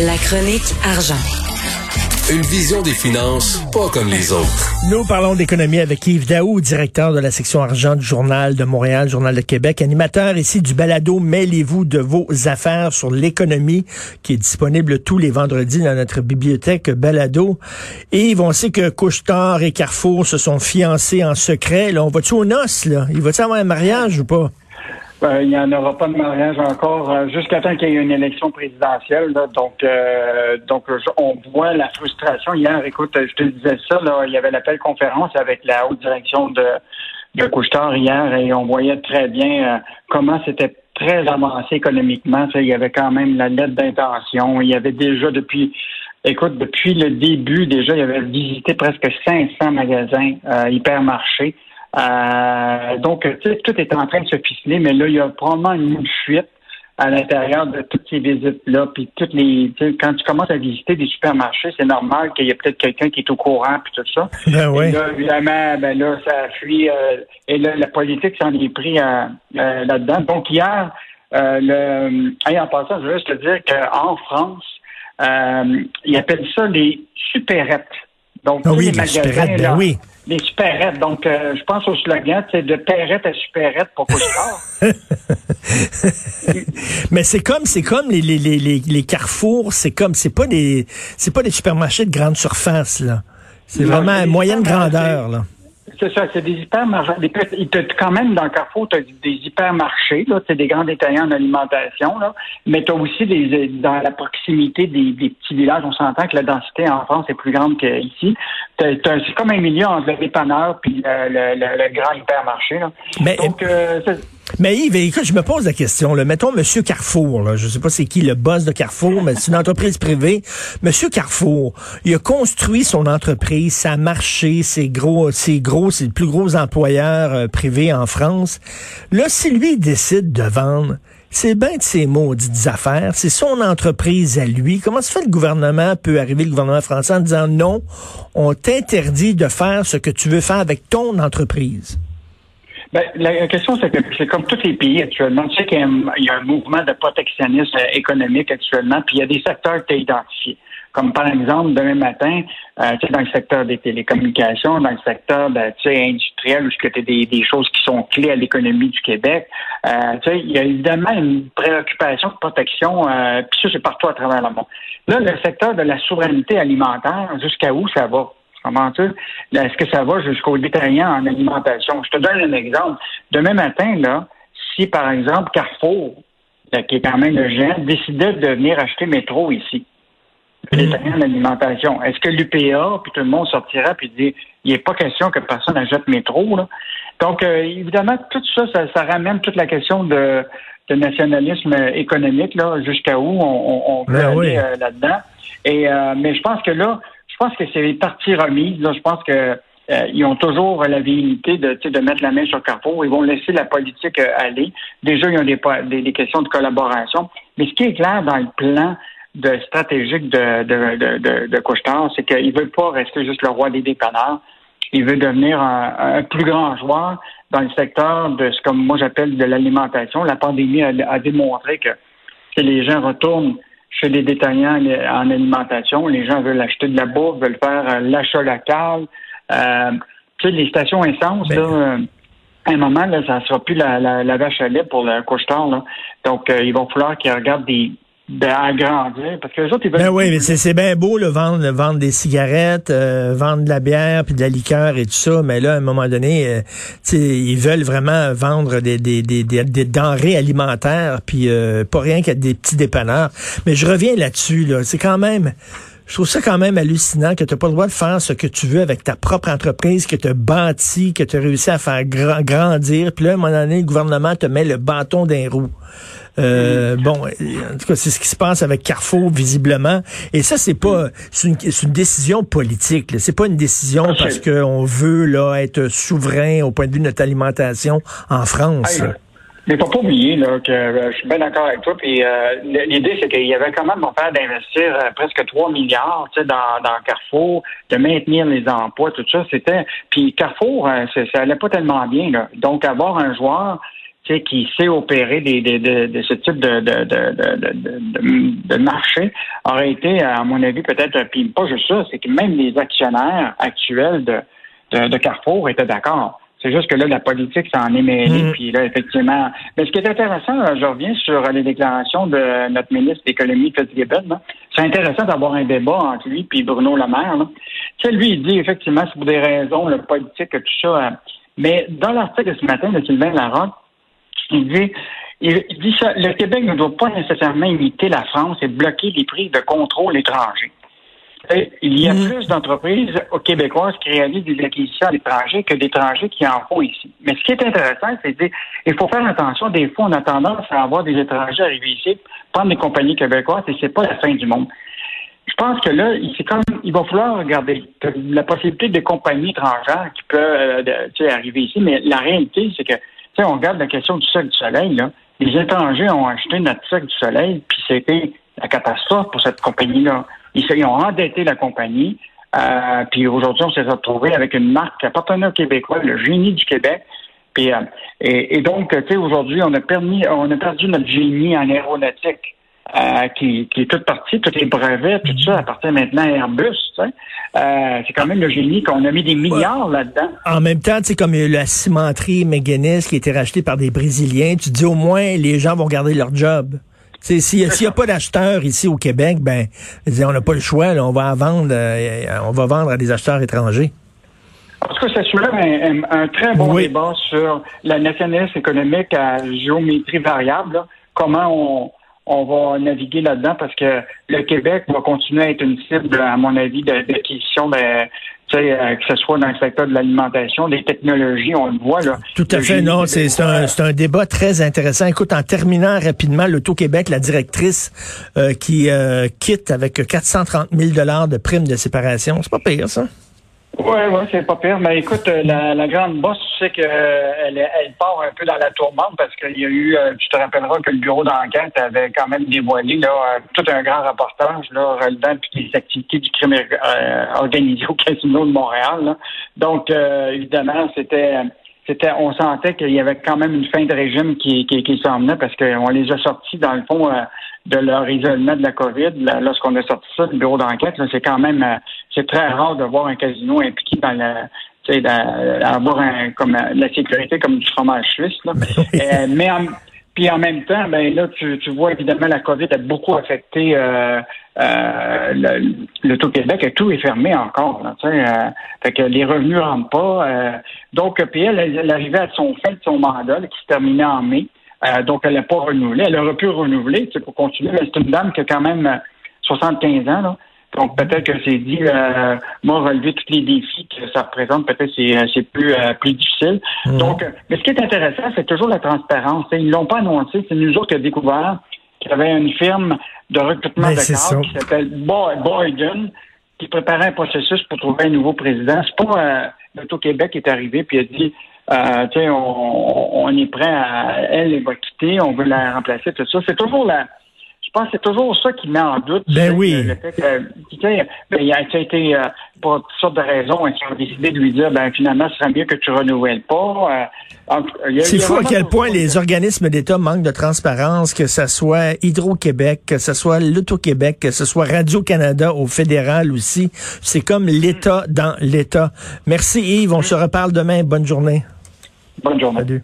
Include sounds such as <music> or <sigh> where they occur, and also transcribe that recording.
La chronique argent. Une vision des finances pas comme les autres. Nous parlons d'économie avec Yves Daou, directeur de la section argent du Journal de Montréal, Journal de Québec, animateur ici du balado Mêlez-vous de vos affaires sur l'économie qui est disponible tous les vendredis dans notre bibliothèque balado. Et Yves, on sait que Couchetard et Carrefour se sont fiancés en secret. Là, on va-tu aux noces, là? Il va-tu avoir un mariage ou pas? Ben, il n'y en aura pas de mariage encore euh, jusqu'à temps qu'il y ait une élection présidentielle. Donc, euh, donc on voit la frustration. Hier, écoute, je te disais ça, là, il y avait l'appel conférence avec la haute direction de, de Couchetard hier et on voyait très bien euh, comment c'était très avancé économiquement. il y avait quand même la lettre d'intention. Il y avait déjà depuis Écoute, depuis le début, déjà, il avait visité presque 500 magasins hypermarchés. Euh, donc, tout est en train de se ficeler, mais là, il y a probablement une fuite à l'intérieur de toutes ces visites-là. Puis toutes les. Quand tu commences à visiter des supermarchés, c'est normal qu'il y ait peut-être quelqu'un qui est au courant puis tout ça. <laughs> Ben oui. Et là, évidemment, ben là, ça fuit. Euh, et là, la politique s'en est pris euh, là-dedans. Donc hier, le. en passant, je veux juste te dire qu'en France, ils appellent ça les supérettes. Donc, ah oui, les, les magasins, ben oui. Les supérettes. Donc, euh, je pense au slogan, c'est de perrette à supérette pour Couchetard. <laughs> Mais c'est comme c'est comme les, les, les, les, les carrefours, c'est comme c'est pas des c'est pas des supermarchés de grande surface là. C'est vraiment à moyenne grandeur là. C'est ça, c'est des hypermarchés. Des, quand même, dans Carrefour, tu as des hypermarchés, là, c'est des grands détaillants en alimentation, là, mais tu as aussi des, dans la proximité des, des petits villages. On s'entend que la densité en France est plus grande qu'ici. C'est comme un milieu entre le dépanneur puis le, le- le- le grand hypermarché. Là. Mais Donc, euh, Mais Yves, écoute, je me pose la question. Là. Mettons Monsieur Carrefour. Là. Je sais pas c'est qui le boss de Carrefour, mais c'est une entreprise privée. Monsieur Carrefour, il a construit son entreprise, ça a marché, c'est gros, c'est gros, c'est le plus gros employeur euh, privé en France. Là, si lui décide de vendre, c'est bien de ses maudites affaires, c'est son entreprise à lui. Comment se fait le gouvernement peut arriver, le gouvernement français, en disant non, on t'interdit de faire ce que tu veux faire avec ton entreprise? Ben, la question, c'est que c'est comme tous les pays actuellement. Tu sais qu'il y a un, mouvement de protectionnisme euh, économique actuellement, puis il y a des secteurs que tu as identifiés. Comme par exemple, demain matin, euh, dans le secteur des télécommunications, dans le secteur ben, industriel, où tu as des, des choses qui sont clés à l'économie du Québec, euh, il y a évidemment une préoccupation de protection, euh, puis ça, c'est partout à travers le monde. Là, le secteur de la souveraineté alimentaire, jusqu'à où ça va? Comment tu Est-ce que ça va jusqu'au détaillant en alimentation? Je te donne un exemple. Demain matin, là, si par exemple Carrefour, qui est quand même le géant, décidait de venir acheter métro ici, le détaillant en alimentation, est-ce que l'UPA, puis tout le monde sortira puis dit il n'est pas question que personne achète métro, là? Donc, euh, évidemment, tout ça, ça, ça ramène toute la question de, de nationalisme économique, là, jusqu'à où on, on, on peut Ben aller oui. euh, là-dedans. Et euh, mais je pense que là, je pense que c'est les parties remises. Là, je pense que euh, ils ont toujours la velléité de, de mettre la main sur Carrefour. Ils vont laisser la politique euh, aller. Déjà, ils ont des, des, des questions de collaboration. Mais ce qui est clair dans le plan de stratégique de, de, de, de, de Couche-Tard, c'est qu'il ne veut pas rester juste le roi des dépanneurs. Il veut devenir un, un plus grand joueur dans le secteur de ce que moi j'appelle de l'alimentation. La pandémie a, a démontré que, que les gens retournent chez les détaillants en alimentation. Les gens veulent acheter de la bouffe, veulent faire euh, l'achat local. Euh, tu sais, les stations essence, Ben- là, euh, à un moment, là, ça ne sera plus la, la, la vache à lait pour le couche-tard. Donc, euh, il va falloir qu'ils regardent des d'agrandir parce que les autres, ils veulent... Ben oui, mais c'est c'est bien beau le vendre, vendre des cigarettes, euh, vendre de la bière puis de la liqueur et tout ça, mais là à un moment donné, euh, ils veulent vraiment vendre des, des, des, des, des denrées alimentaires puis euh, pas rien qu'à des petits dépanneurs. Mais je reviens là-dessus là, c'est quand même je trouve ça quand même hallucinant que tu n'as pas le droit de faire ce que tu veux avec ta propre entreprise, que tu as bâti, que tu as réussi à faire gra- grandir. Puis là, à un moment donné, le gouvernement te met le bâton d'un roue. Euh, Bon, en tout cas, c'est ce qui se passe avec Carrefour, visiblement. Et ça, c'est pas, c'est une, c'est une décision politique. C'est pas une décision parce qu'on veut là être souverain au point de vue de notre alimentation en France. Hey. Mais faut pas oublier là, que euh, je suis bien d'accord avec toi. Puis euh, l'idée, c'est qu'il y avait quand même faire d'investir euh, presque 3 milliards tu sais, dans, dans Carrefour, de maintenir les emplois, tout ça. C'était. Puis Carrefour, euh, ça allait pas tellement bien. Là. Donc, avoir un joueur qui sait opérer des, de, ce type de, de, de, de, marché aurait été, à mon avis, peut-être, puis pas juste ça, c'est que même les actionnaires actuels de, de, Carrefour étaient d'accord. C'est juste que là, la politique s'en est mêlée. Mm. Puis là, effectivement. Mais ce qui est intéressant, je reviens sur les déclarations de notre ministre de l'Économie, Fitzgibbon. C'est intéressant d'avoir un débat entre lui et Bruno Le Maire. Tu sais, lui, il dit effectivement, c'est pour des raisons le politique, tout ça. Euh, mais dans l'article de ce matin de Sylvain Larocque, il dit il dit ça, le Québec ne doit pas nécessairement imiter la France et bloquer les prix de contrôle étrangers. Il y a mm. plus d'entreprises québécoises qui réalisent des acquisitions à l'étranger que d'étrangers qui en font ici. Mais ce qui est intéressant, c'est qu'il faut faire attention. Des fois, on a tendance à avoir des étrangers arriver ici, prendre des compagnies québécoises, et c'est pas la fin du monde. Je pense que là, c'est comme il va falloir regarder la possibilité des compagnies étrangères qui peuvent euh, arriver ici, mais la réalité, c'est que on regarde la question du Cirque du Soleil, là. Les étrangers ont acheté notre Cirque du Soleil, puis c'était la catastrophe pour cette compagnie-là. Ils, ont endetté la compagnie. Euh, puis aujourd'hui, on s'est retrouvé avec une marque qui appartenait aux Québécois, le génie du Québec. Puis, euh, et, donc, tu sais, aujourd'hui, on a permis, on a perdu notre génie en aéronautique. Euh, qui, qui, est toute partie, tous les brevets, tout ça appartient maintenant à Airbus. Euh, c'est quand même le génie qu'on a mis des milliards là-dedans. En même temps, tu sais, comme la cimenterie McGuinness qui a été rachetée par des Brésiliens, tu dis au moins les gens vont garder leur job. S'il n'y a, pas d'acheteurs ici au Québec, ben, on n'a pas le choix. on va vendre, euh, on va vendre à des acheteurs étrangers. En tout cas, ça soulève un, un, très bon débat sur la nationalisme économique à géométrie variable. Comment on, on va naviguer là-dedans parce que le Québec va continuer à être une cible, à mon avis, d'acquisition de, euh, que ce soit dans le secteur de l'alimentation, des technologies, on le voit là. Tout à fait, non, c'est un, un, débat très intéressant. Écoute, en terminant rapidement, l'Auto-Québec, la directrice euh, qui euh, quitte avec 430 000 dollars de primes de séparation, c'est pas pire ça? Oui, oui, c'est pas pire. Mais écoute, euh, la, grande bosse, tu sais qu'elle elle part un peu dans la tourmente parce qu'il y a eu, euh, tu te rappelleras que le bureau d'enquête avait quand même dévoilé là, euh, tout un grand reportage là, relevant les activités du crime organisé au casino de Montréal. Donc, évidemment, c'était c'était on sentait qu'il y avait quand même une fin de régime qui, qui, qui s'en venait parce qu'on les a sortis, dans le fond, de leur isolement de la COVID. Lorsqu'on a sorti ça du bureau d'enquête, c'est quand même c'est très rare de voir un casino impliqué dans la avoir un, comme la sécurité comme du fromage suisse. Là. <laughs> euh, mais en, puis en même temps, ben là, tu, tu vois évidemment la COVID a beaucoup affecté euh, euh, le, tout Québec et tout est fermé encore. Euh, fait que les revenus rentrent pas. Donc, puis elle, elle, arrivait à son fin de son mandat qui se terminait en mai. Donc, elle n'a pas renouvelé. Elle aurait pu renouveler pour continuer, mais c'est une dame qui a quand même 75 ans. Là. Donc peut-être que c'est dit, euh, moi relever tous les défis que ça représente, peut-être c'est euh, c'est plus euh, plus difficile. Mhm. Donc, mais ce qui est intéressant, c'est toujours la transparence. Ils l'ont pas annoncé, c'est nous autres qui avons découvert qu'il y avait une firme de recrutement ben, de cadres qui s'appelle Boyden qui préparait un processus pour trouver un nouveau président. C'est pas euh, l'Auto-Québec qui est arrivé puis a dit euh, tu sais, on, on, est prêt à elle, elle va quitter, on veut la remplacer, tout ça. C'est toujours la pense que c'est toujours ça qui met en doute. Ben oui. Le fait que, ben, il a été, euh, pour toutes sortes de raisons, qui ont décidé de lui dire, ben, finalement, ce serait mieux que tu renouvelles pas. Euh, c'est fou à quel point les organismes d'État manquent de transparence, que ce soit Hydro-Québec, que ce soit l'Auto-Québec, que ce soit Radio-Canada au fédéral aussi. C'est comme l'État dans l'État. Merci Yves, on se reparle demain. Bonne journée. Bonne journée. Salut.